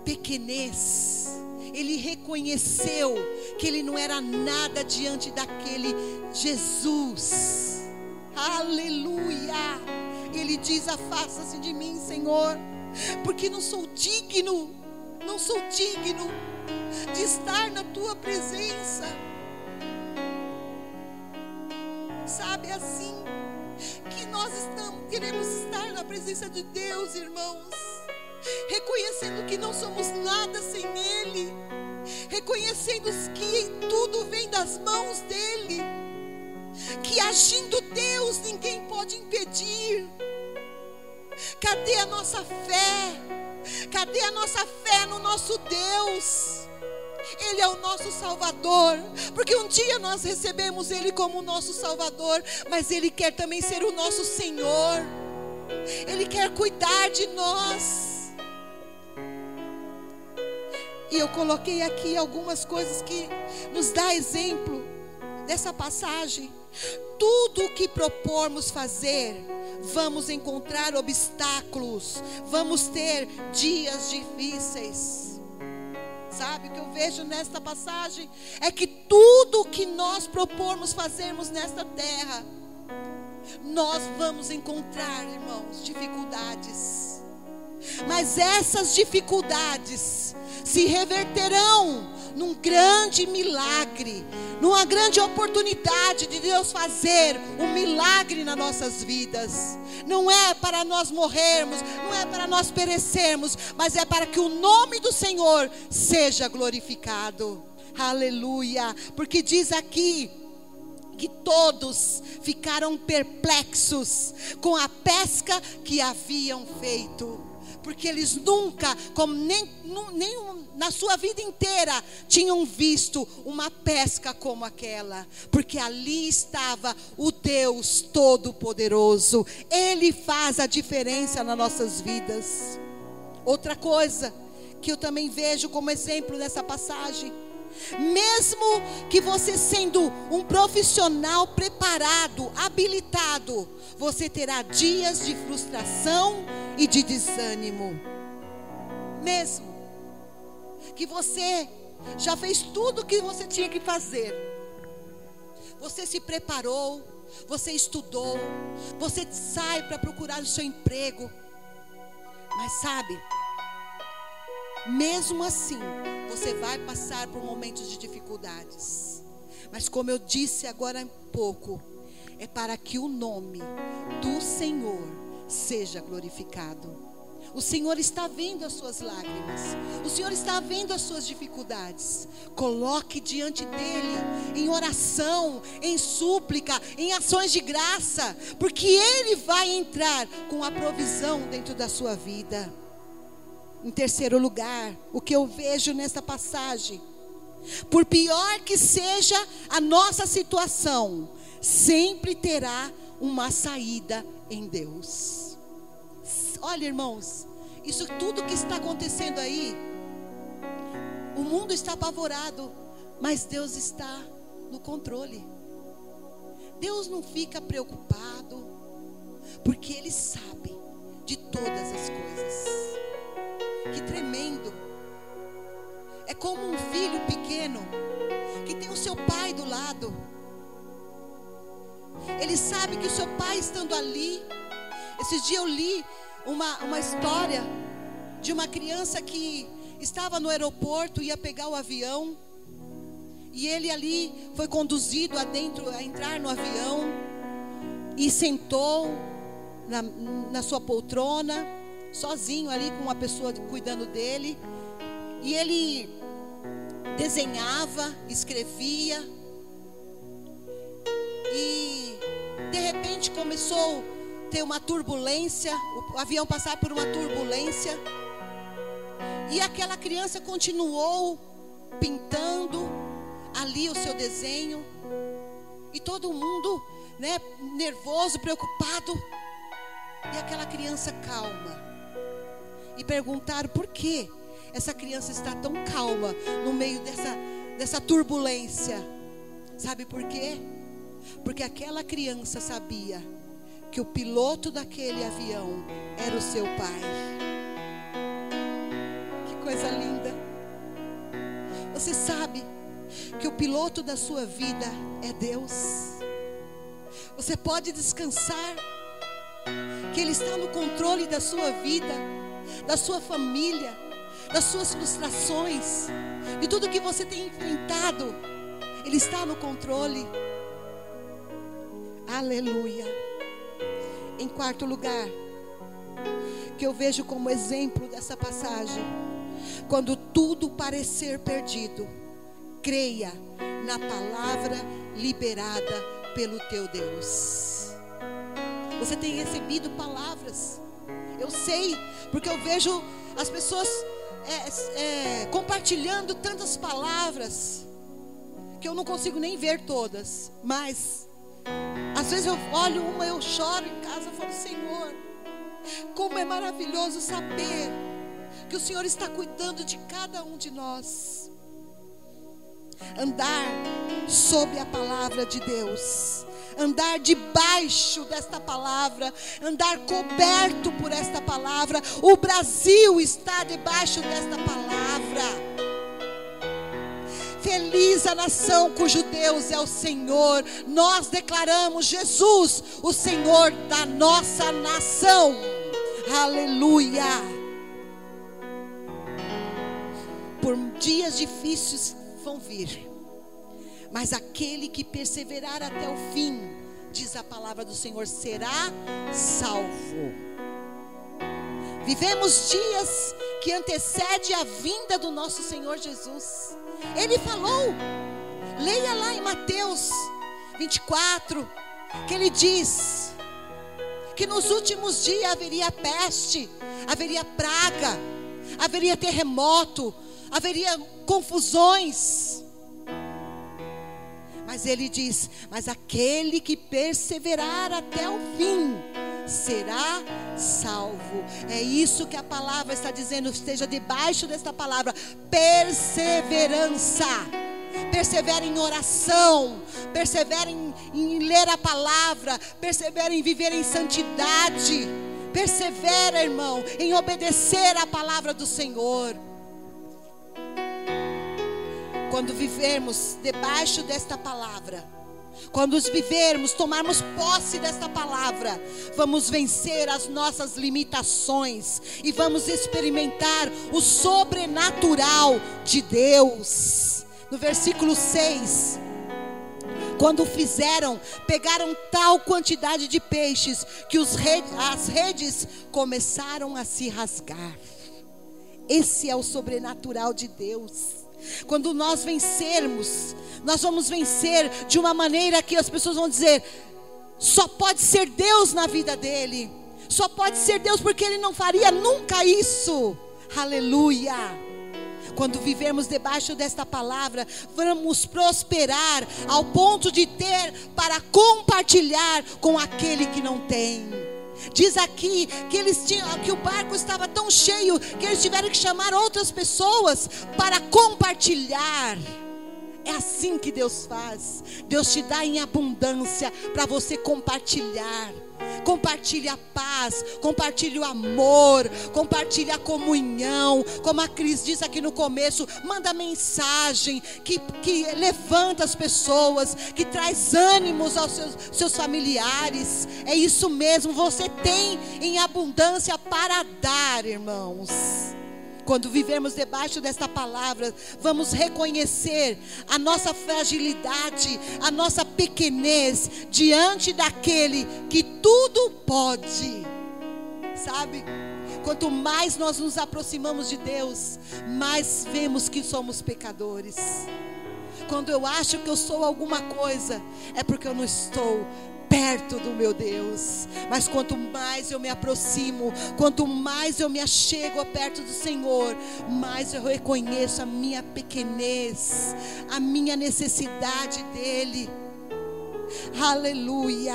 [SPEAKER 1] pequenez. Ele reconheceu que ele não era nada diante daquele Jesus. Aleluia! Ele diz: Afasta-se de mim, Senhor, porque não sou digno, não sou digno de estar na tua presença. Sabe assim que nós estamos, queremos estar na presença de Deus, irmãos, reconhecendo que não somos nada sem Ele, reconhecendo que tudo vem das mãos dEle, que agindo Deus ninguém pode impedir. Cadê a nossa fé? Cadê a nossa fé no nosso Deus? Nosso Salvador, porque um dia nós recebemos Ele como nosso Salvador, mas Ele quer também ser o nosso Senhor, Ele quer cuidar de nós. E eu coloquei aqui algumas coisas que nos dá exemplo dessa passagem. Tudo o que propormos fazer, vamos encontrar obstáculos, vamos ter dias difíceis. Sabe o que eu vejo nesta passagem? É que tudo que nós propormos fazermos nesta terra, nós vamos encontrar, irmãos, dificuldades. Mas essas dificuldades se reverterão num grande milagre, numa grande oportunidade de Deus fazer um milagre nas nossas vidas. Não é para nós morrermos, não é para nós perecermos, mas é para que o nome do Senhor seja glorificado. Aleluia, porque diz aqui que todos ficaram perplexos com a pesca que haviam feito porque eles nunca, como nem, nem na sua vida inteira, tinham visto uma pesca como aquela, porque ali estava o Deus Todo-Poderoso, Ele faz a diferença nas nossas vidas. Outra coisa que eu também vejo como exemplo nessa passagem, mesmo que você sendo um profissional preparado, habilitado, você terá dias de frustração e de desânimo. Mesmo que você já fez tudo o que você tinha que fazer. Você se preparou, você estudou, você sai para procurar o seu emprego. Mas sabe, mesmo assim, você vai passar por momentos de dificuldades. Mas como eu disse agora há pouco, é para que o nome do Senhor seja glorificado. O Senhor está vendo as suas lágrimas. O Senhor está vendo as suas dificuldades. Coloque diante dele em oração, em súplica, em ações de graça, porque ele vai entrar com a provisão dentro da sua vida. Em terceiro lugar, o que eu vejo nessa passagem, por pior que seja a nossa situação, sempre terá uma saída em Deus. Olha, irmãos, isso tudo que está acontecendo aí, o mundo está apavorado, mas Deus está no controle. Deus não fica preocupado, porque Ele sabe de todas as coisas. Que tremendo. É como um filho pequeno que tem o seu pai do lado. Ele sabe que o seu pai estando ali. Esses dias eu li uma, uma história de uma criança que estava no aeroporto, ia pegar o avião. E ele ali foi conduzido adentro, a entrar no avião. E sentou na, na sua poltrona, sozinho ali com uma pessoa cuidando dele. E ele desenhava, escrevia. E de repente começou a ter uma turbulência, o avião passar por uma turbulência. E aquela criança continuou pintando ali o seu desenho. E todo mundo, né, nervoso, preocupado. E aquela criança calma. E perguntaram por que essa criança está tão calma no meio dessa, dessa turbulência. Sabe por quê? Porque aquela criança sabia que o piloto daquele avião era o seu pai. Que coisa linda. Você sabe que o piloto da sua vida é Deus. Você pode descansar, que Ele está no controle da sua vida, da sua família, das suas frustrações, de tudo que você tem enfrentado. Ele está no controle. Aleluia. Em quarto lugar, que eu vejo como exemplo dessa passagem, quando tudo parecer perdido, creia na palavra liberada pelo teu Deus. Você tem recebido palavras. Eu sei, porque eu vejo as pessoas é, é, compartilhando tantas palavras que eu não consigo nem ver todas, mas às vezes eu olho uma, eu choro em casa, e falo, Senhor, como é maravilhoso saber que o Senhor está cuidando de cada um de nós. Andar sobre a palavra de Deus, andar debaixo desta palavra, andar coberto por esta palavra. O Brasil está debaixo desta palavra. Feliz a nação cujo Deus é o Senhor. Nós declaramos Jesus, o Senhor da nossa nação. Aleluia. Por dias difíceis vão vir, mas aquele que perseverar até o fim, diz a palavra do Senhor, será salvo. Vivemos dias que antecede a vinda do nosso Senhor Jesus. Ele falou, leia lá em Mateus 24, que ele diz que nos últimos dias haveria peste, haveria praga, haveria terremoto, haveria confusões. Mas ele diz: Mas aquele que perseverar até o fim será salvo. É isso que a palavra está dizendo. Esteja debaixo desta palavra: perseverança. Persevere em oração, persevere em, em ler a palavra, persevere em viver em santidade, persevera, irmão, em obedecer a palavra do Senhor. Quando vivermos debaixo desta palavra, quando os vivermos, tomarmos posse desta palavra, vamos vencer as nossas limitações e vamos experimentar o sobrenatural de Deus. No versículo 6, quando fizeram, pegaram tal quantidade de peixes que redes, as redes começaram a se rasgar. Esse é o sobrenatural de Deus. Quando nós vencermos, nós vamos vencer de uma maneira que as pessoas vão dizer: só pode ser Deus na vida dele, só pode ser Deus porque ele não faria nunca isso. Aleluia. Quando vivermos debaixo desta palavra, vamos prosperar ao ponto de ter para compartilhar com aquele que não tem. Diz aqui que eles tinham que o barco estava tão cheio que eles tiveram que chamar outras pessoas para compartilhar. É assim que Deus faz. Deus te dá em abundância para você compartilhar. Compartilhe a paz, compartilhe o amor, compartilhe a comunhão. Como a Cris diz aqui no começo, manda mensagem que, que levanta as pessoas, que traz ânimos aos seus, seus familiares. É isso mesmo, você tem em abundância para dar, irmãos. Quando vivemos debaixo desta palavra, vamos reconhecer a nossa fragilidade, a nossa pequenez diante daquele que tudo pode. Sabe? Quanto mais nós nos aproximamos de Deus, mais vemos que somos pecadores. Quando eu acho que eu sou alguma coisa, é porque eu não estou perto do meu Deus. Mas quanto mais eu me aproximo, quanto mais eu me achego perto do Senhor, mais eu reconheço a minha pequenez, a minha necessidade dEle. Aleluia.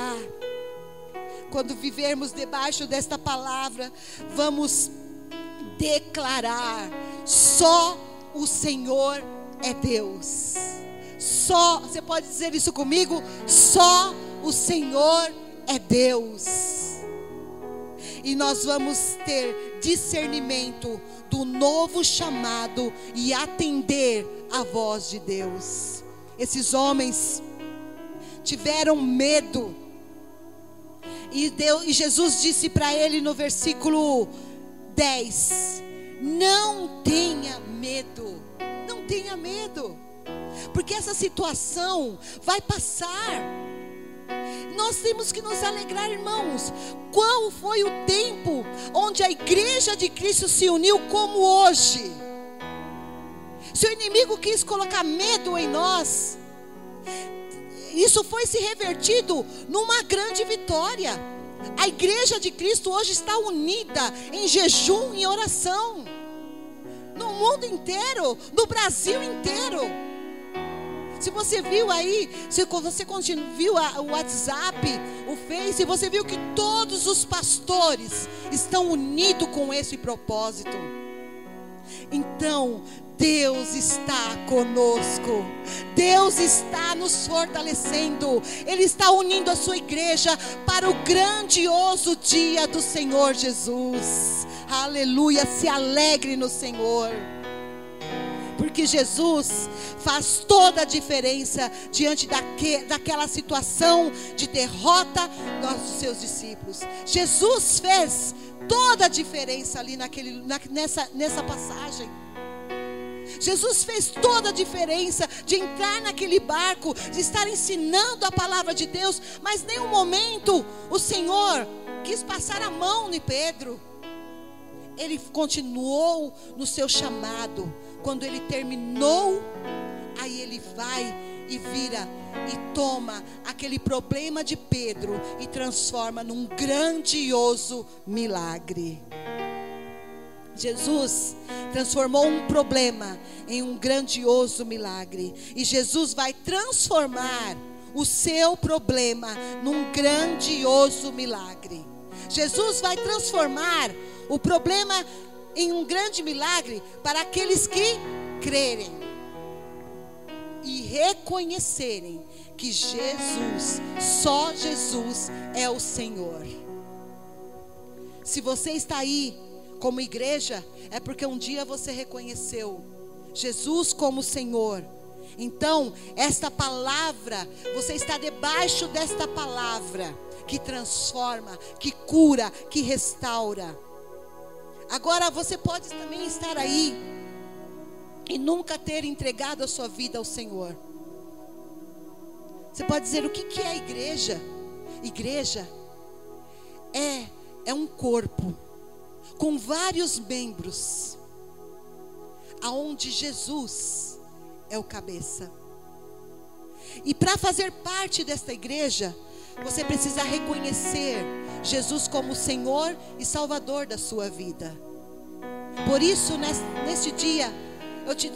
[SPEAKER 1] Quando vivermos debaixo desta palavra, vamos declarar: só o Senhor é Deus. Só, você pode dizer isso comigo? Só Senhor é Deus. E nós vamos ter discernimento do novo chamado e atender a voz de Deus. Esses homens tiveram medo. E, Deus, e Jesus disse para ele no versículo 10: Não tenha medo, não tenha medo, porque essa situação vai passar. Nós temos que nos alegrar, irmãos. Qual foi o tempo onde a igreja de Cristo se uniu como hoje? Se o inimigo quis colocar medo em nós, isso foi se revertido numa grande vitória. A igreja de Cristo hoje está unida em jejum e oração. No mundo inteiro, no Brasil inteiro. Se você viu aí, se você viu o WhatsApp, o Face, você viu que todos os pastores estão unidos com esse propósito. Então, Deus está conosco. Deus está nos fortalecendo. Ele está unindo a sua igreja para o grandioso dia do Senhor Jesus. Aleluia. Se alegre no Senhor. Porque Jesus faz toda a diferença diante daque, daquela situação de derrota dos seus discípulos. Jesus fez toda a diferença ali naquele, na, nessa, nessa passagem. Jesus fez toda a diferença de entrar naquele barco, de estar ensinando a palavra de Deus, mas nenhum momento o Senhor quis passar a mão em Pedro. Ele continuou no seu chamado. Quando ele terminou, aí ele vai e vira e toma aquele problema de Pedro e transforma num grandioso milagre. Jesus transformou um problema em um grandioso milagre. E Jesus vai transformar o seu problema num grandioso milagre. Jesus vai transformar o problema em um grande milagre para aqueles que crerem e reconhecerem que Jesus, só Jesus é o Senhor. Se você está aí como igreja, é porque um dia você reconheceu Jesus como Senhor. Então, esta palavra, você está debaixo desta palavra que transforma, que cura, que restaura. Agora, você pode também estar aí e nunca ter entregado a sua vida ao Senhor. Você pode dizer: o que, que é igreja? Igreja é, é um corpo com vários membros, aonde Jesus é o cabeça. E para fazer parte desta igreja, você precisa reconhecer Jesus como Senhor e Salvador da sua vida. Por isso, neste dia, eu te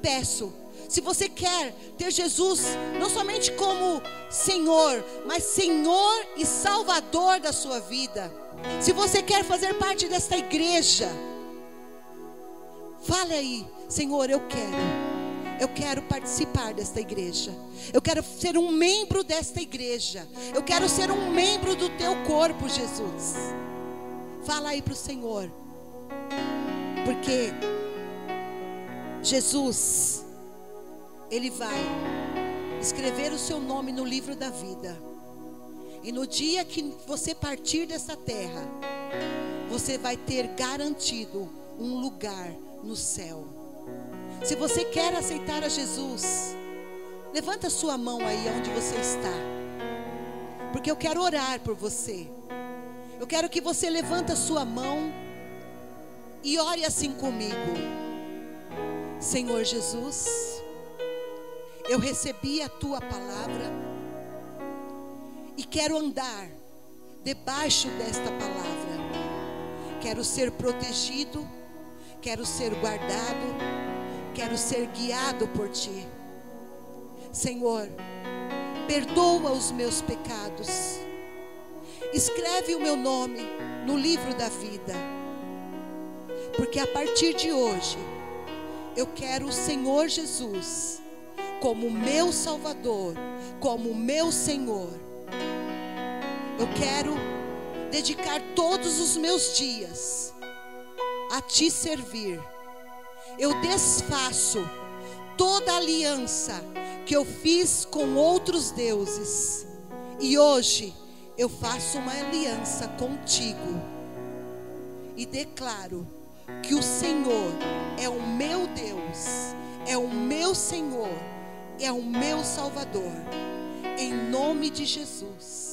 [SPEAKER 1] peço, se você quer ter Jesus não somente como Senhor, mas Senhor e Salvador da sua vida, se você quer fazer parte desta igreja, fale aí, Senhor, eu quero. Eu quero participar desta igreja. Eu quero ser um membro desta igreja. Eu quero ser um membro do teu corpo, Jesus. Fala aí para o Senhor. Porque Jesus, Ele vai escrever o seu nome no livro da vida. E no dia que você partir dessa terra, você vai ter garantido um lugar no céu. Se você quer aceitar a Jesus, levanta sua mão aí onde você está. Porque eu quero orar por você. Eu quero que você levanta sua mão e ore assim comigo. Senhor Jesus, eu recebi a tua palavra e quero andar debaixo desta palavra. Quero ser protegido, quero ser guardado, quero ser guiado por ti. Senhor, perdoa os meus pecados. Escreve o meu nome no livro da vida. Porque a partir de hoje, eu quero o Senhor Jesus como meu Salvador, como meu Senhor eu quero dedicar todos os meus dias a te servir. Eu desfaço toda aliança que eu fiz com outros deuses. E hoje eu faço uma aliança contigo. E declaro que o Senhor é o meu Deus, é o meu Senhor, é o meu Salvador. Em nome de Jesus.